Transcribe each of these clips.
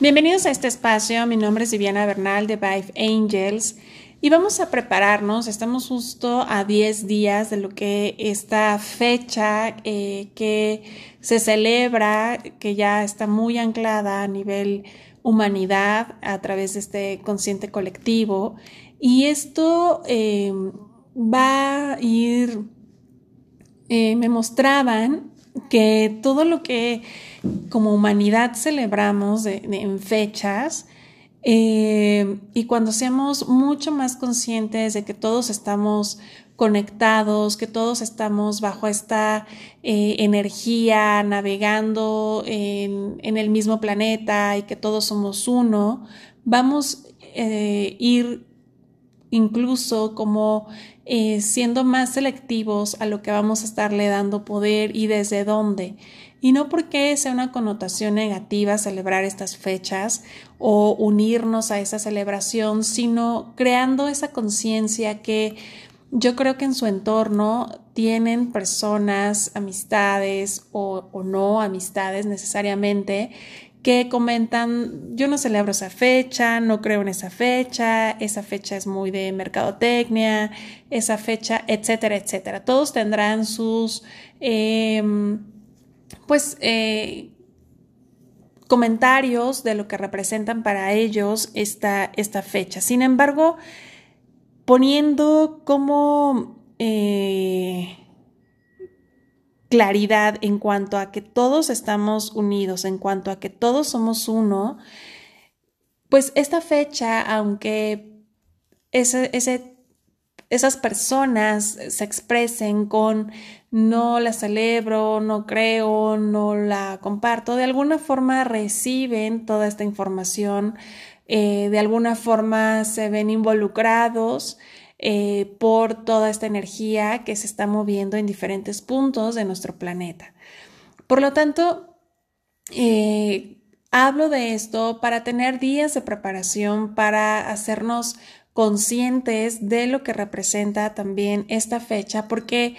Bienvenidos a este espacio, mi nombre es Viviana Bernal de Vive Angels y vamos a prepararnos, estamos justo a 10 días de lo que esta fecha eh, que se celebra, que ya está muy anclada a nivel humanidad a través de este consciente colectivo. Y esto eh, va a ir, eh, me mostraban que todo lo que como humanidad celebramos en fechas eh, y cuando seamos mucho más conscientes de que todos estamos conectados, que todos estamos bajo esta eh, energía, navegando en, el mismo planeta y que todos somos uno, vamos a eh, ir incluso como eh, siendo más selectivos a lo que vamos a estarle dando poder y desde dónde. Y no porque sea una connotación negativa celebrar estas fechas o unirnos a esa celebración, sino creando esa conciencia que yo creo que en su entorno tienen personas, amistades o, o no amistades necesariamente que comentan, yo no celebro esa fecha, no creo en esa fecha, esa fecha es muy de mercadotecnia, esa fecha, etcétera, etcétera. Todos tendrán sus, em, pues, eh, comentarios de lo que representan para ellos esta, esta fecha. Sin embargo, poniendo como... Eh, claridad en cuanto a que todos estamos unidos, en cuanto a que todos somos uno, pues esta fecha, aunque esas personas se expresen con no la celebro, no creo, no la comparto, de alguna forma reciben toda esta información, eh, de alguna forma se ven involucrados eh, por toda esta energía que se está moviendo en diferentes puntos de nuestro planeta. Por lo tanto, eh, hablo de esto para tener días de preparación, para hacernos conscientes de lo que representa también esta fecha, porque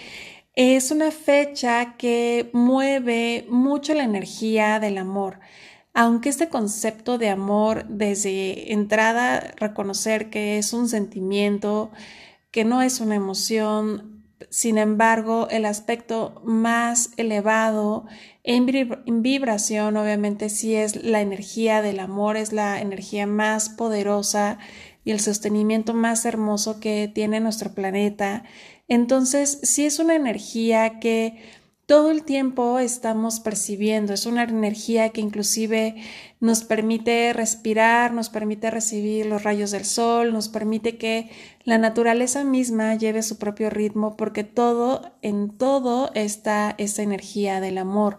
es una fecha que mueve mucho la energía del amor aunque este concepto de amor desde entrada reconocer que es un sentimiento, que no es una emoción, sin embargo, el aspecto más elevado en, vibración, obviamente, sí es la energía del amor, es la energía más poderosa y el sostenimiento más hermoso que tiene nuestro planeta. Entonces, sí es una energía que todo el tiempo estamos percibiendo. Es una energía que inclusive nos permite respirar, nos permite recibir los rayos del sol, nos permite que la naturaleza misma lleve su propio ritmo porque todo, en todo está esa energía del amor.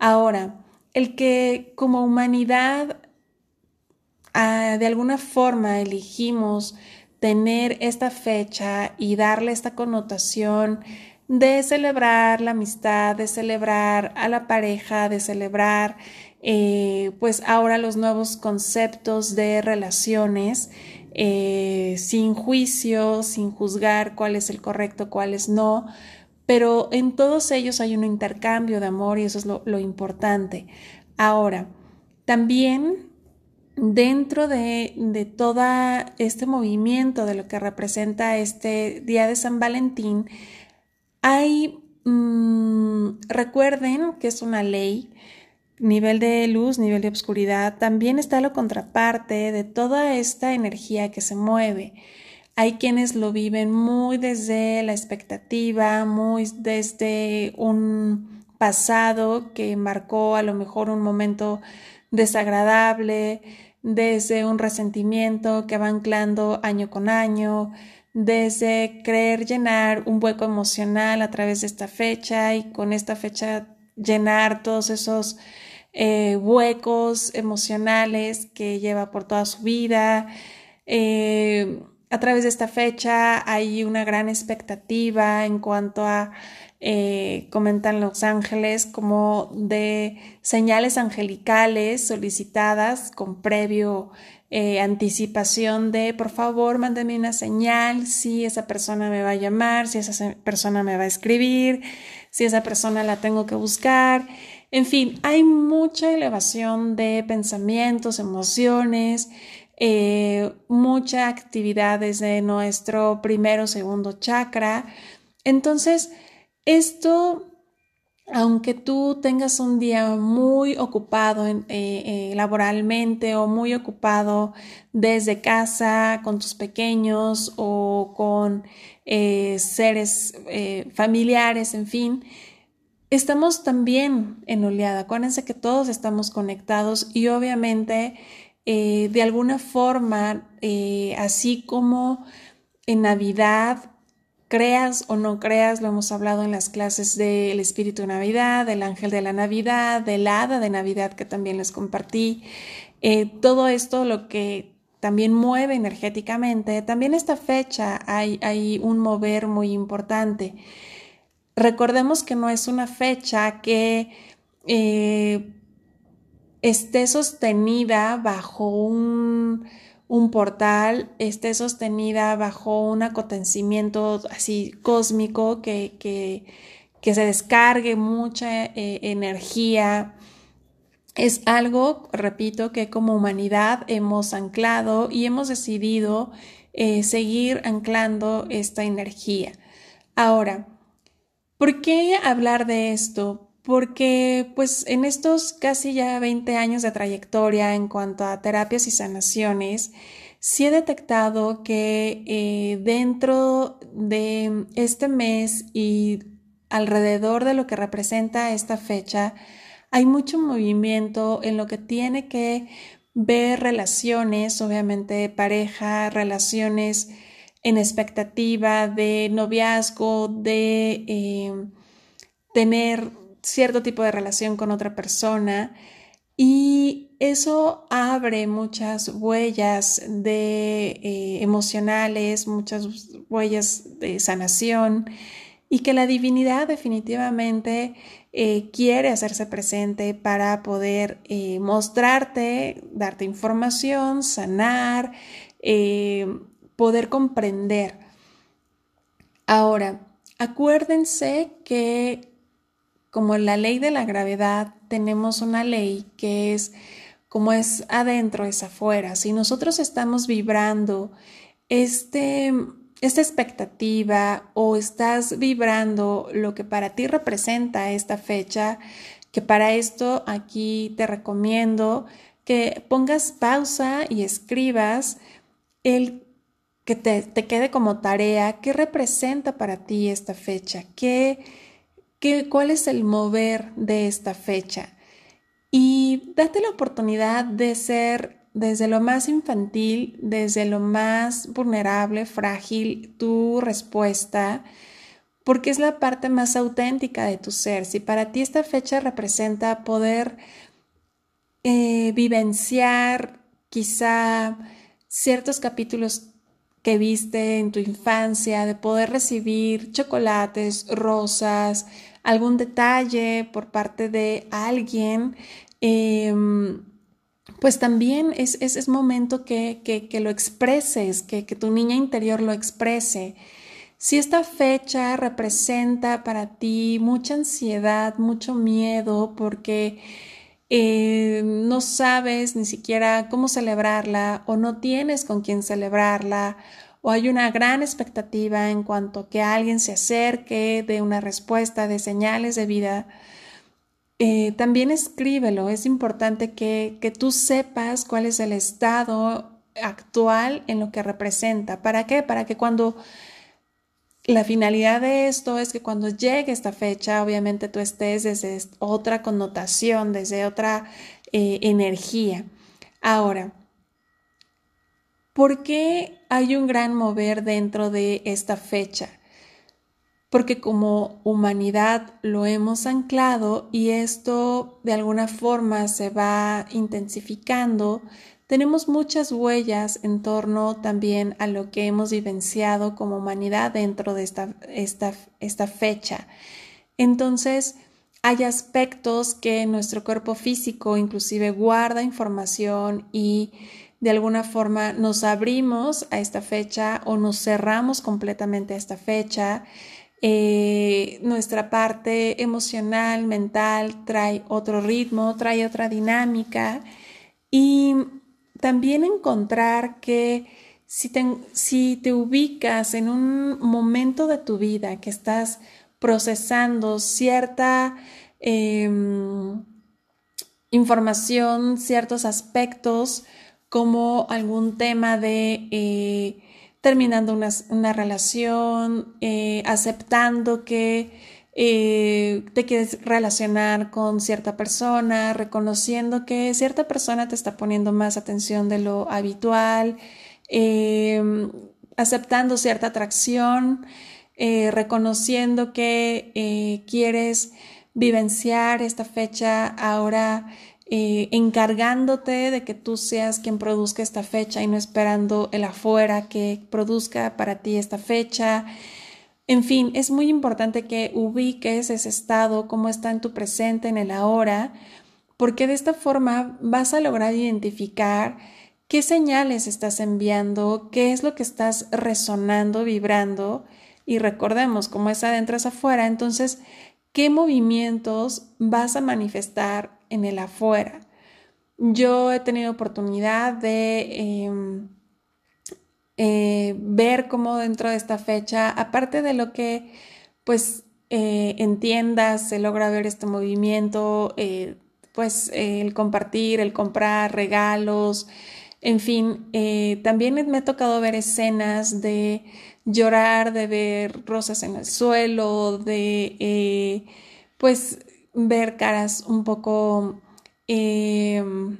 Ahora, el que como humanidad ah, de alguna forma elegimos tener esta fecha y darle esta connotación de celebrar la amistad, de celebrar a la pareja, de celebrar eh, pues ahora los nuevos conceptos de relaciones eh, sin juicio, sin juzgar cuál es el correcto, cuál es no, pero en todos ellos hay un intercambio de amor y eso es lo, importante. Ahora, también dentro de, de todo este movimiento de lo que representa este Día de San Valentín, hay, mm, recuerden que es una ley, nivel de luz, nivel de oscuridad, también está la contraparte de toda esta energía que se mueve. Hay quienes lo viven muy desde la expectativa, muy desde un pasado que marcó a lo mejor un momento desagradable, desde un resentimiento que va anclando año con año, desde creer llenar un hueco emocional a través de esta fecha y con esta fecha llenar todos esos eh, huecos emocionales que lleva por toda su vida. Eh, a través de esta fecha hay una gran expectativa en cuanto a, eh, comentan los ángeles, como de señales angelicales solicitadas con previo eh, anticipación de, por favor, mándame una señal si esa persona me va a llamar, si esa persona me va a escribir, si esa persona la tengo que buscar. En fin, hay mucha elevación de pensamientos, emociones, eh, mucha actividad desde nuestro primero segundo chakra. Entonces, esto, aunque tú tengas un día muy ocupado eh, eh, laboralmente o muy ocupado desde casa con tus pequeños o con seres familiares, en fin, estamos también en oleada. Acuérdense que todos estamos conectados y obviamente eh, de alguna forma, eh, así como en Navidad, creas o no creas, lo hemos hablado en las clases del Espíritu de Navidad, del Ángel de la Navidad, del Hada de Navidad que también les compartí. Eh, todo esto lo que también mueve energéticamente, también esta fecha hay, hay un mover muy importante. Recordemos que no es una fecha que eh, esté sostenida bajo un, portal, esté sostenida bajo un acontecimiento así cósmico que, que, se descargue mucha eh, energía. Es algo, repito, que como humanidad hemos anclado y hemos decidido eh, seguir anclando esta energía. Ahora, ¿Por qué hablar de esto? Porque pues en estos casi ya 20 años de trayectoria en cuanto a terapias y sanaciones, sí he detectado que eh, dentro de este mes y alrededor de lo que representa esta fecha, hay mucho movimiento en lo que tiene que ver relaciones, obviamente pareja, relaciones en expectativa de noviazgo, de eh, tener cierto tipo de relación con otra persona y eso abre muchas huellas de eh, emocionales, muchas huellas de sanación y que la divinidad definitivamente eh, quiere hacerse presente para poder mostrarte, darte información, sanar, poder comprender. Ahora, acuérdense que como la ley de la gravedad, tenemos una ley que es como es adentro, es afuera. Si nosotros estamos vibrando este, esta expectativa o estás vibrando lo que para ti representa esta fecha, que para esto aquí te recomiendo que pongas pausa y escribas el que te, quede como tarea, ¿qué representa para ti esta fecha? ¿Qué, ¿Cuál es el mover de esta fecha? Y date la oportunidad de ser desde lo más infantil, desde lo más vulnerable, frágil, tu respuesta, porque es la parte más auténtica de tu ser. Si para ti esta fecha representa poder eh, vivenciar quizá ciertos capítulos que viste en tu infancia, de poder recibir chocolates, rosas, algún detalle por parte de alguien, em, pues también es, es, momento que, que, lo expreses, que, que tu niña interior lo exprese. Si esta fecha representa para ti mucha ansiedad, mucho miedo, porque eh, no sabes ni siquiera cómo celebrarla o no tienes con quién celebrarla o hay una gran expectativa en cuanto a que alguien se acerque de una respuesta, de señales de vida, eh, también escríbelo. Es importante que, que tú sepas cuál es el estado actual en lo que representa. ¿Para qué? Para que cuando la finalidad de esto es que cuando llegue esta fecha, obviamente tú estés desde otra connotación, desde otra eh, energía. Ahora, ¿por qué hay un gran mover dentro de esta fecha? Porque como humanidad lo hemos anclado y esto de alguna forma se va intensificando tenemos muchas huellas en torno también a lo que hemos vivenciado como humanidad dentro de esta, esta, fecha. Entonces, hay aspectos que nuestro cuerpo físico inclusive guarda información y de alguna forma nos abrimos a esta fecha o nos cerramos completamente a esta fecha. eh, nuestra parte emocional, mental, trae otro ritmo, trae otra dinámica y también encontrar que si te, si te ubicas en un momento de tu vida que estás procesando cierta em, información, ciertos aspectos, como algún tema de eh, terminando una, relación, eh, aceptando que eh, te quieres relacionar con cierta persona, reconociendo que cierta persona te está poniendo más atención de lo habitual, aceptando cierta atracción, reconociendo que quieres vivenciar esta fecha ahora eh, encargándote de que tú seas quien produzca esta fecha y no esperando el afuera que produzca para ti esta fecha. En fin, es muy importante que ubiques ese estado, cómo está en tu presente, en el ahora, porque de esta forma vas a lograr identificar qué señales estás enviando, qué es lo que estás resonando, vibrando. Y recordemos, como es adentro es afuera, entonces, ¿qué movimientos vas a manifestar en el afuera. Yo he tenido oportunidad de em, eh, ver cómo dentro de esta fecha, aparte de lo que pues eh, entiendas, se logra ver este movimiento, eh, pues el compartir, el comprar regalos, en fin, también me ha tocado ver escenas de llorar, de ver rosas en el suelo, de pues ver caras un poco em,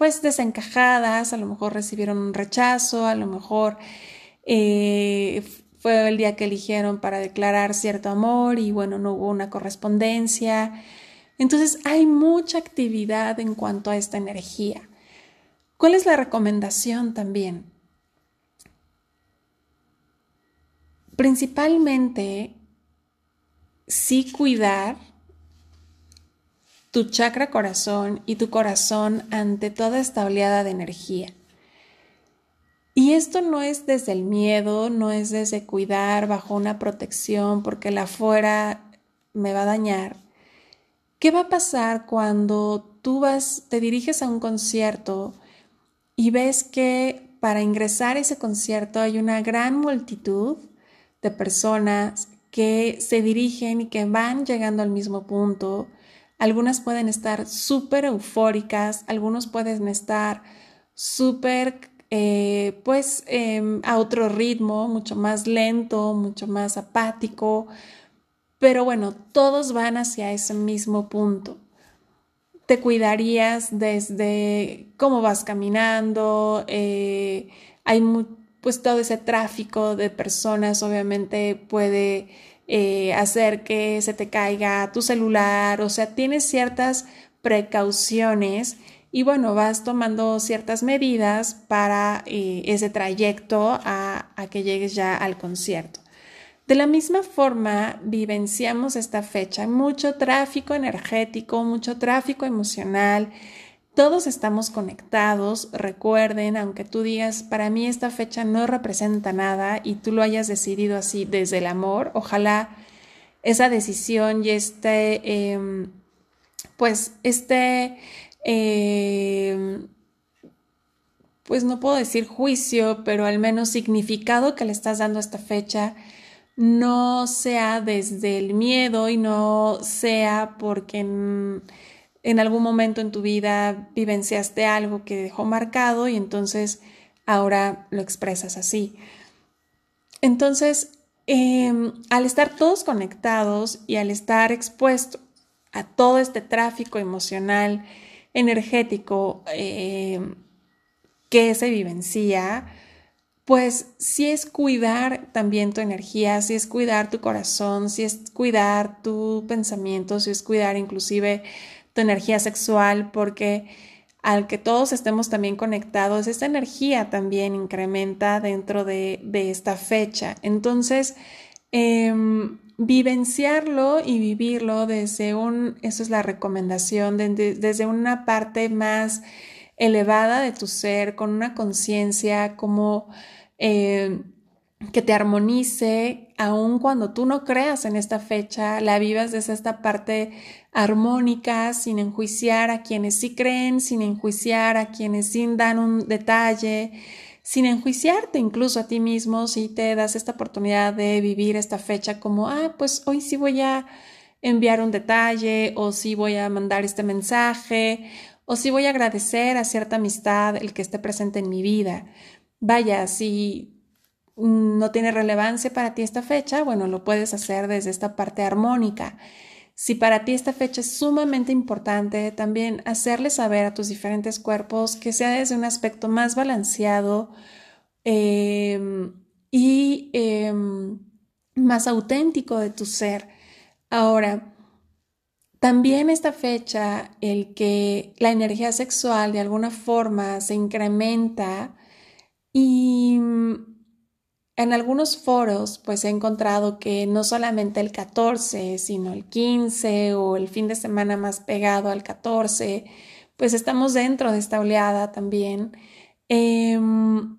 pues desencajadas, a lo mejor recibieron un rechazo, a lo mejor eh, fue el día que eligieron para declarar cierto amor y bueno, no hubo una correspondencia. Entonces hay mucha actividad en cuanto a esta energía. ¿Cuál es la recomendación también? Principalmente, sí cuidar tu chakra corazón y tu corazón ante toda esta oleada de energía. Y esto no es desde el miedo, no es desde cuidar bajo una protección porque la fuera me va a dañar. ¿Qué va a pasar cuando tú vas, te diriges a un concierto y ves que para ingresar a ese concierto hay una gran multitud de personas que se dirigen y que van llegando al mismo punto? Algunas pueden estar súper eufóricas, algunos pueden estar súper, eh, pues, em, a otro ritmo, mucho más lento, mucho más apático, pero bueno, todos van hacia ese mismo punto. Te cuidarías desde cómo vas caminando, eh, hay pues todo ese tráfico de personas obviamente puede eh, hacer que se te caiga tu celular, o sea, tienes ciertas precauciones y bueno, vas tomando ciertas medidas para eh, ese trayecto a, a que llegues ya al concierto. De la misma forma, vivenciamos esta fecha, mucho tráfico energético, mucho tráfico emocional, todos estamos conectados, recuerden, aunque tú digas, para mí esta fecha no representa nada y tú lo hayas decidido así desde el amor, ojalá esa decisión y este, em, pues este, em, pues no puedo decir juicio, pero al menos significado que le estás dando a esta fecha no sea desde el miedo y no sea porque en algún momento en tu vida vivenciaste algo que dejó marcado y entonces ahora lo expresas así. Entonces, em, al estar todos conectados y al estar expuesto a todo este tráfico emocional, energético em, que se vivencia, pues sí es cuidar también tu energía, sí es cuidar tu corazón, sí es cuidar tu pensamiento, sí es cuidar inclusive tu energía sexual, porque al que todos estemos también conectados, esta energía también incrementa dentro de, esta fecha. Entonces, em, vivenciarlo y vivirlo desde un, eso es la recomendación, desde una parte más elevada de tu ser, con una conciencia como... Em, que te armonice, aun cuando tú no creas en esta fecha, la vivas desde esta parte armónica, sin enjuiciar a quienes sí creen, sin enjuiciar a quienes sí dan un detalle, sin enjuiciarte incluso a ti mismo si te das esta oportunidad de vivir esta fecha como, ah, pues hoy sí voy a enviar un detalle o sí voy a mandar este mensaje o sí voy a agradecer a cierta amistad el que esté presente en mi vida. Vaya, si no tiene relevancia para ti esta fecha, bueno, lo puedes hacer desde esta parte armónica. Si para ti esta fecha es sumamente importante, también hacerle saber a tus diferentes cuerpos que sea desde un aspecto más balanceado em, y em, más auténtico de tu ser. Ahora, también esta fecha, el que la energía sexual de alguna forma se incrementa y en algunos foros, pues he encontrado que no solamente el 14, sino el 15 o el fin de semana más pegado al 14, pues estamos dentro de esta oleada también. Em,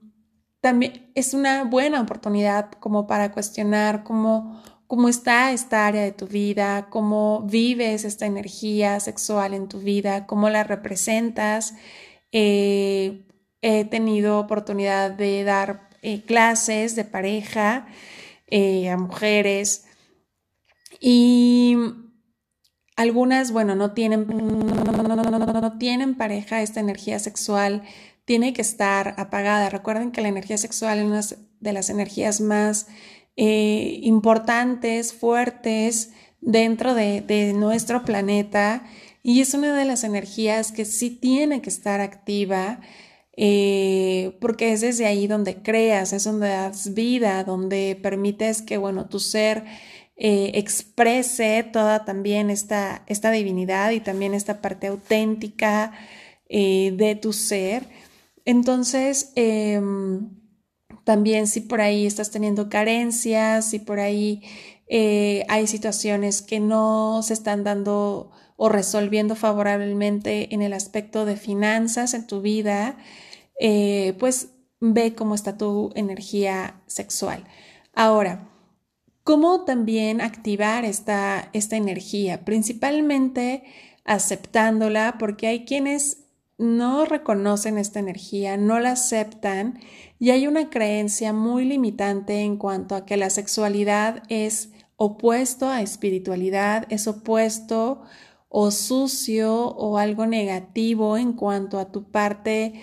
también es una buena oportunidad como para cuestionar cómo, cómo está esta área de tu vida, cómo vives esta energía sexual en tu vida, cómo la representas. Eh, he tenido oportunidad de dar eh, clases de pareja eh, a mujeres y algunas, bueno, no tienen, no, tienen pareja, esta energía sexual tiene que estar apagada. Recuerden que la energía sexual es una de las energías más eh, importantes, fuertes dentro de, de, nuestro planeta y es una de las energías que sí tiene que estar activa eh, porque es desde ahí donde creas, es donde das vida, donde permites que, bueno, tu ser eh, exprese toda también esta, esta divinidad y también esta parte auténtica eh, de tu ser. Entonces, em, también si por ahí estás teniendo carencias, si por ahí hay situaciones que no se están dando o resolviendo favorablemente en el aspecto de finanzas en tu vida, eh, pues ve cómo está tu energía sexual. Ahora, ¿cómo también activar esta, esta energía? Principalmente aceptándola porque hay quienes no reconocen esta energía, no la aceptan y hay una creencia muy limitante en cuanto a que la sexualidad es opuesto a espiritualidad, es opuesto o sucio o algo negativo en cuanto a tu parte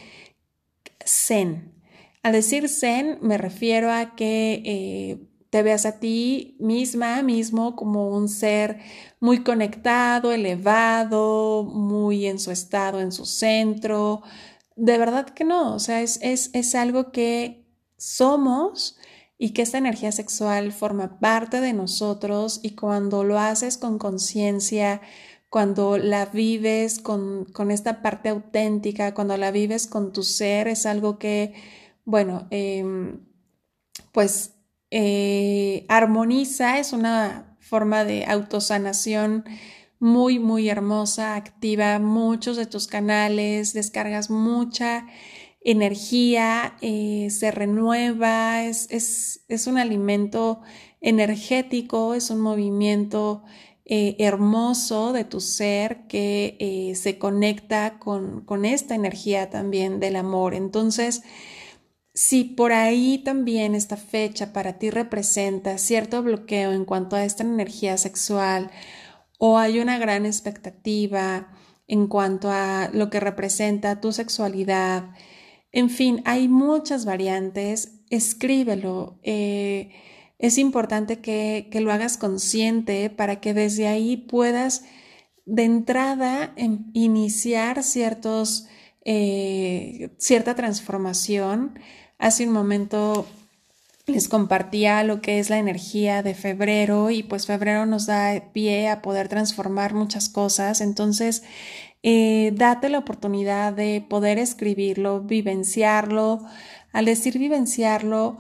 zen. Al decir zen me refiero a que eh, te veas a ti misma, mismo como un ser muy conectado, elevado, muy en su estado, en su centro. De verdad que no, o sea, es, es, es algo que somos y que esta energía sexual forma parte de nosotros y cuando lo haces con conciencia, cuando la vives con, esta parte auténtica, cuando la vives con tu ser, es algo que, bueno, em, pues eh, armoniza, es una forma de autosanación muy, muy hermosa, activa muchos de tus canales, descargas mucha energía, eh, se renueva, es, es, es un alimento energético, es un movimiento eh, hermoso de tu ser que eh, se conecta con, con esta energía también del amor. Entonces, si por ahí también esta fecha para ti representa cierto bloqueo en cuanto a esta energía sexual o hay una gran expectativa en cuanto a lo que representa tu sexualidad, en fin, hay muchas variantes, escríbelo. Eh, es importante que, lo hagas consciente para que desde ahí puedas de entrada em, iniciar ciertos, eh, cierta transformación. Hace un momento les compartía lo que es la energía de febrero y pues febrero nos da pie a poder transformar muchas cosas. Entonces, eh, date la oportunidad de poder escribirlo, vivenciarlo. Al decir vivenciarlo,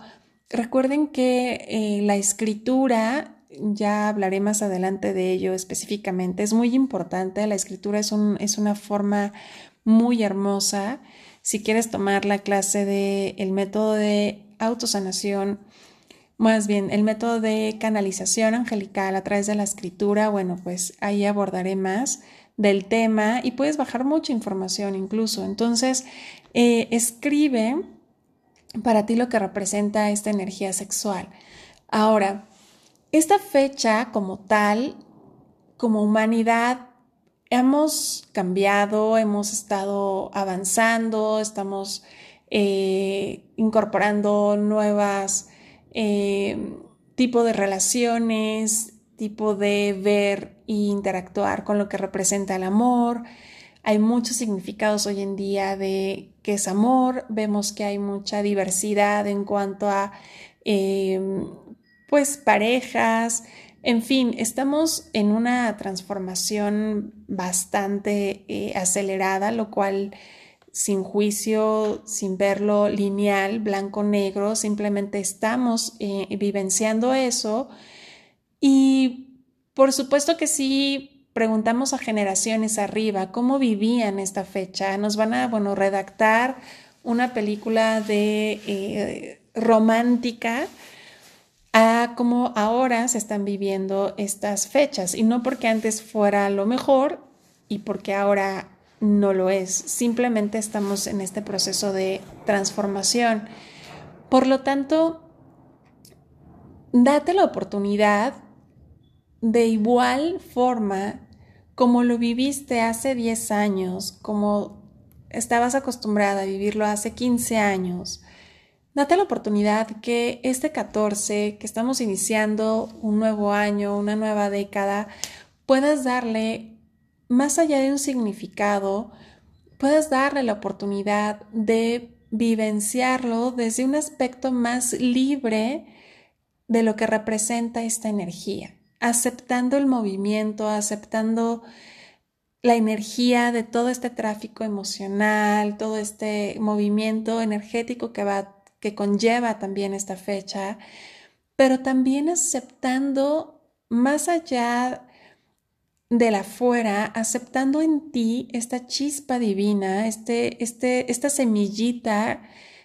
Recuerden que eh, la escritura, ya hablaré más adelante de ello específicamente, es muy importante. La escritura es, un, es una forma muy hermosa. Si quieres tomar la clase de el método de autosanación, más bien el método de canalización angelical a través de la escritura, bueno, pues ahí abordaré más del tema y puedes bajar mucha información incluso. Entonces, eh, escribe para ti lo que representa esta energía sexual. Ahora, esta fecha como tal, como humanidad, hemos cambiado, hemos estado avanzando, estamos eh, incorporando nuevas eh, tipo de relaciones, tipo de ver e interactuar con lo que representa el amor. Hay muchos significados hoy en día de qué es amor. Vemos que hay mucha diversidad en cuanto a em, pues parejas. En fin, estamos en una transformación bastante eh, acelerada, lo cual sin juicio, sin verlo lineal, blanco-negro, simplemente estamos eh, vivenciando eso. Y por supuesto que sí preguntamos a generaciones arriba cómo vivían esta fecha, nos van a, bueno, redactar una película de eh, romántica a cómo ahora se están viviendo estas fechas y no porque antes fuera lo mejor y porque ahora no lo es, simplemente estamos en este proceso de transformación. Por lo tanto, date la oportunidad de igual forma como lo viviste hace 10 años, como estabas acostumbrada a vivirlo hace 15 años. Date la oportunidad que este 14, que estamos iniciando un nuevo año, una nueva década, puedas darle más allá de un significado, puedas darle la oportunidad de vivenciarlo desde un aspecto más libre de lo que representa esta energía, aceptando el movimiento, aceptando la energía de todo este tráfico emocional, todo este movimiento energético que va que conlleva también esta fecha, pero también aceptando más allá de la fuera, aceptando en ti esta chispa divina, este, este, esta semillita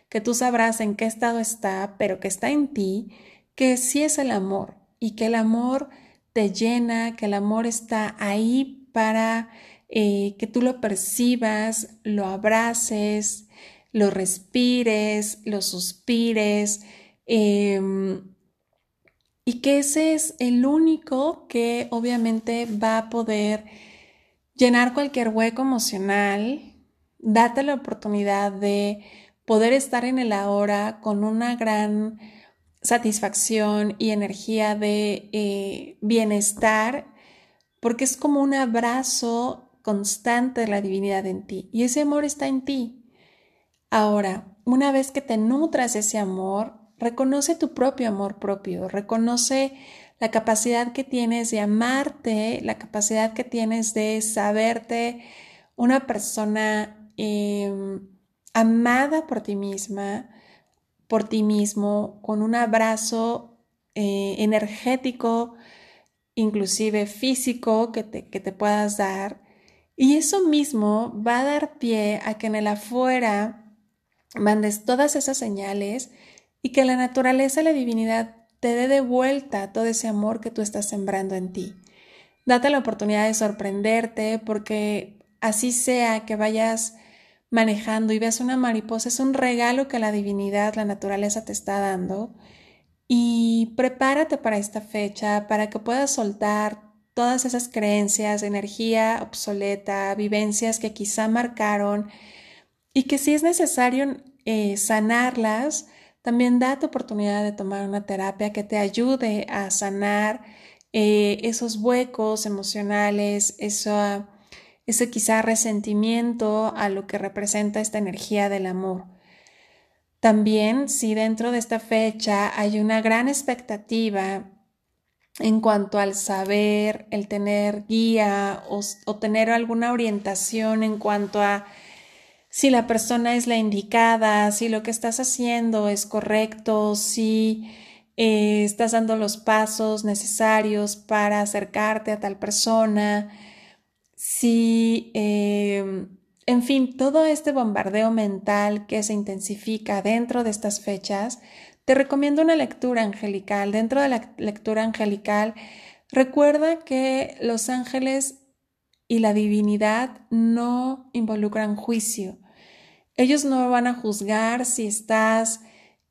que tú sabrás en qué estado está, pero que está en ti, que sí es el amor y que el amor te llena, que el amor está ahí para eh, que tú lo percibas, lo abraces, lo respires, lo suspires. Em, y que ese es el único que obviamente va a poder llenar cualquier hueco emocional, date la oportunidad de poder estar en el ahora con una gran satisfacción y energía de eh, bienestar, porque es como un abrazo constante de la divinidad en ti y ese amor está en ti. Ahora, una vez que te nutras ese amor, Reconoce tu propio amor propio, reconoce la capacidad que tienes de amarte, la capacidad que tienes de saberte una persona em, amada por ti misma, por ti mismo, con un abrazo eh, energético, inclusive físico que te, que te puedas dar. Y eso mismo va a dar pie a que en el afuera mandes todas esas señales y que la naturaleza la divinidad te dé de vuelta todo ese amor que tú estás sembrando en ti. Date la oportunidad de sorprenderte porque así sea que vayas manejando y veas una mariposa, es un regalo que la divinidad, la naturaleza te está dando. Y prepárate para esta fecha, para que puedas soltar todas esas creencias, energía obsoleta, vivencias que quizá marcaron y que si es necesario eh, sanarlas, también date oportunidad de tomar una terapia que te ayude a sanar eh, esos huecos emocionales, eso, ese quizá resentimiento a lo que representa esta energía del amor. También si dentro de esta fecha hay una gran expectativa en cuanto al saber, el tener guía o tener alguna orientación en cuanto a si la persona es la indicada, si lo que estás haciendo es correcto, si eh, estás dando los pasos necesarios para acercarte a tal persona, si, em, en fin, todo este bombardeo mental que se intensifica dentro de estas fechas, te recomiendo una lectura angelical. Dentro de la lectura angelical, recuerda que los ángeles y la divinidad no involucran juicio. Ellos no van a juzgar si estás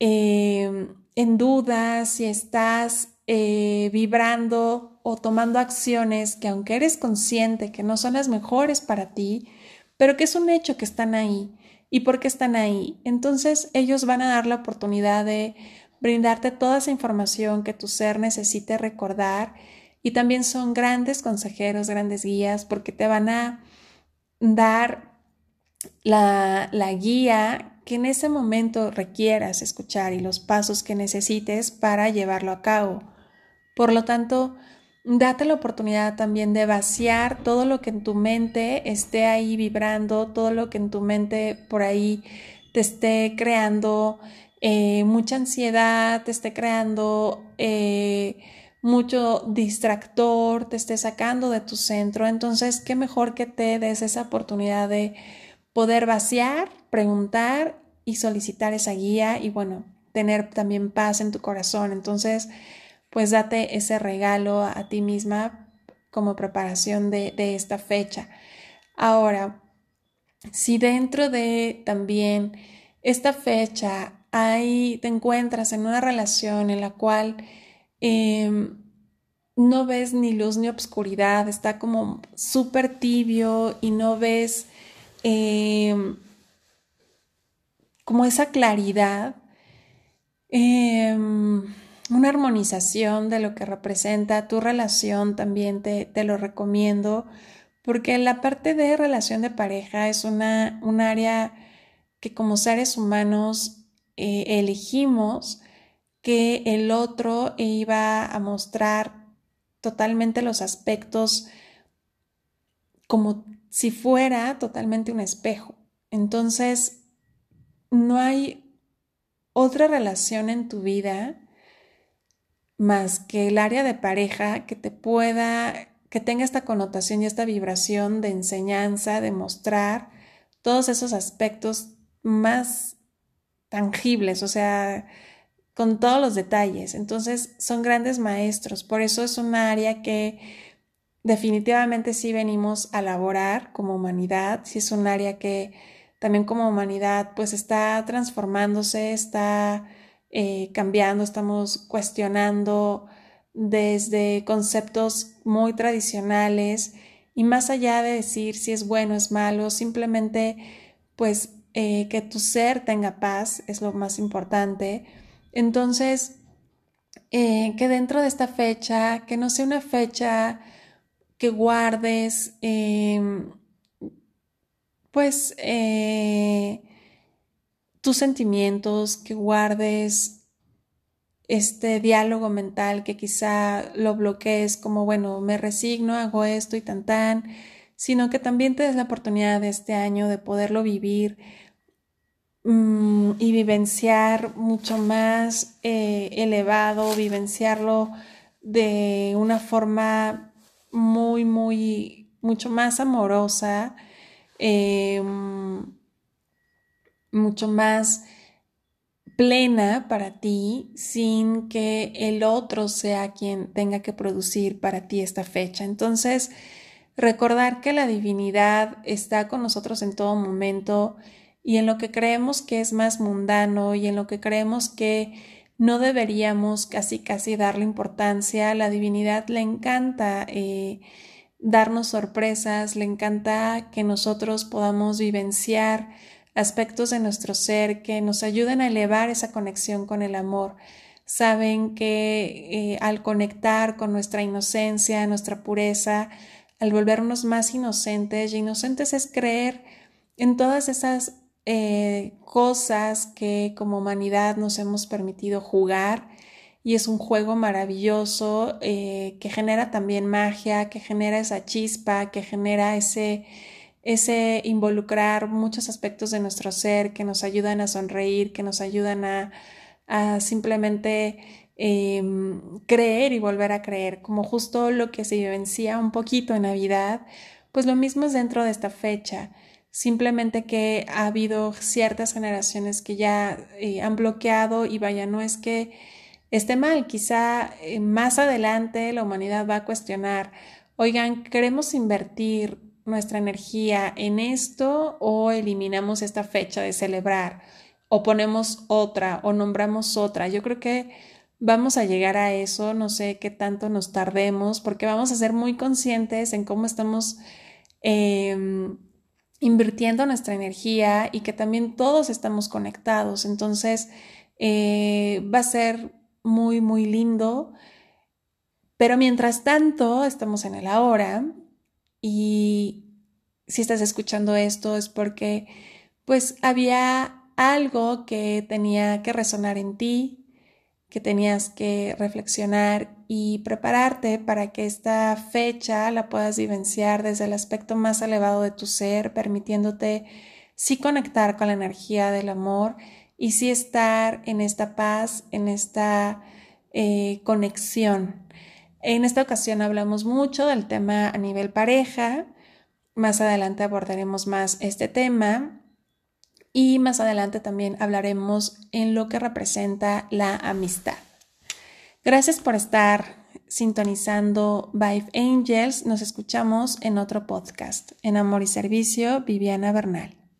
eh, en duda, si estás eh, vibrando o tomando acciones que aunque eres consciente que no son las mejores para ti, pero que es un hecho que están ahí. ¿Y por qué están ahí? Entonces ellos van a dar la oportunidad de brindarte toda esa información que tu ser necesite recordar y también son grandes consejeros, grandes guías, porque te van a dar la, la guía que en ese momento requieras escuchar y los pasos que necesites para llevarlo a cabo. Por lo tanto, date la oportunidad también de vaciar todo lo que en tu mente esté ahí vibrando, todo lo que en tu mente por ahí te esté creando eh, mucha ansiedad, te esté creando eh, mucho distractor, te esté sacando de tu centro. Entonces, qué mejor que te des esa oportunidad de poder vaciar, preguntar y solicitar esa guía y bueno, tener también paz en tu corazón. Entonces, pues date ese regalo a ti misma como preparación de, esta fecha. Ahora, si dentro de también esta fecha hay, te encuentras en una relación en la cual em, no ves ni luz ni obscuridad, está como súper tibio y no ves em, como esa claridad, em, una armonización de lo que representa tu relación también te, lo recomiendo porque la parte de relación de pareja es una, un área que como seres humanos eh, elegimos que el otro iba a mostrar totalmente los aspectos como si fuera totalmente un espejo. Entonces, no hay otra relación en tu vida más que el área de pareja que te pueda, que tenga esta connotación y esta vibración de enseñanza, de mostrar todos esos aspectos más tangibles, o sea, con todos los detalles. Entonces, son grandes maestros. Por eso es un área que definitivamente sí venimos a laborar como humanidad. Sí es un área que también como humanidad pues está transformándose, está eh, cambiando, estamos cuestionando desde conceptos muy tradicionales y más allá de decir si es bueno, o es malo, simplemente pues eh, que tu ser tenga paz es lo más importante. Entonces, eh, que dentro de esta fecha, que no sea una fecha que guardes, em, pues, tus sentimientos, que guardes este diálogo mental que quizá lo bloquees como, bueno, me resigno, hago esto y tan tan, sino que también te des la oportunidad de este año de poderlo vivir mm, y vivenciar mucho más eh, elevado, vivenciarlo de una forma muy, muy, mucho más amorosa. Em, mucho más plena para ti sin que el otro sea quien tenga que producir para ti esta fecha. Entonces, recordar que la divinidad está con nosotros en todo momento y en lo que creemos que es más mundano y en lo que creemos que no deberíamos casi casi darle importancia, la divinidad le encanta eh, darnos sorpresas, le encanta que nosotros podamos vivenciar aspectos de nuestro ser que nos ayuden a elevar esa conexión con el amor. Saben que eh, al conectar con nuestra inocencia, nuestra pureza, al volvernos más inocentes, y inocentes es creer en todas esas eh, cosas que como humanidad nos hemos permitido jugar y es un juego maravilloso eh, que genera también magia, que genera esa chispa, que genera ese ese involucrar muchos aspectos de nuestro ser que nos ayudan a sonreír, que nos ayudan a, simplemente em, creer y volver a creer, como justo lo que se vivencia un poquito en Navidad, pues lo mismo es dentro de esta fecha. simplemente que ha habido ciertas generaciones que ya eh, han bloqueado y vaya, no es que esté mal, quizá eh, más adelante la humanidad va a cuestionar, oigan, queremos invertir nuestra energía en esto o eliminamos esta fecha de celebrar o ponemos otra o nombramos otra. Yo creo que vamos a llegar a eso, no sé qué tanto nos tardemos porque vamos a ser muy conscientes en cómo estamos em, invirtiendo nuestra energía y que también todos estamos conectados. Entonces, eh, va a ser muy, muy lindo. Pero mientras tanto, estamos en el ahora y si estás escuchando esto es porque pues había algo que tenía que resonar en ti, que tenías que reflexionar y prepararte para que esta fecha la puedas vivenciar desde el aspecto más elevado de tu ser, permitiéndote sí conectar con la energía del amor y sí estar en esta paz, en esta eh, conexión. En esta ocasión hablamos mucho del tema a nivel pareja. Más adelante abordaremos más este tema y más adelante también hablaremos en lo que representa la amistad. Gracias por estar sintonizando Vive Angels. Nos escuchamos en otro podcast. En Amor y Servicio, Viviana Bernal.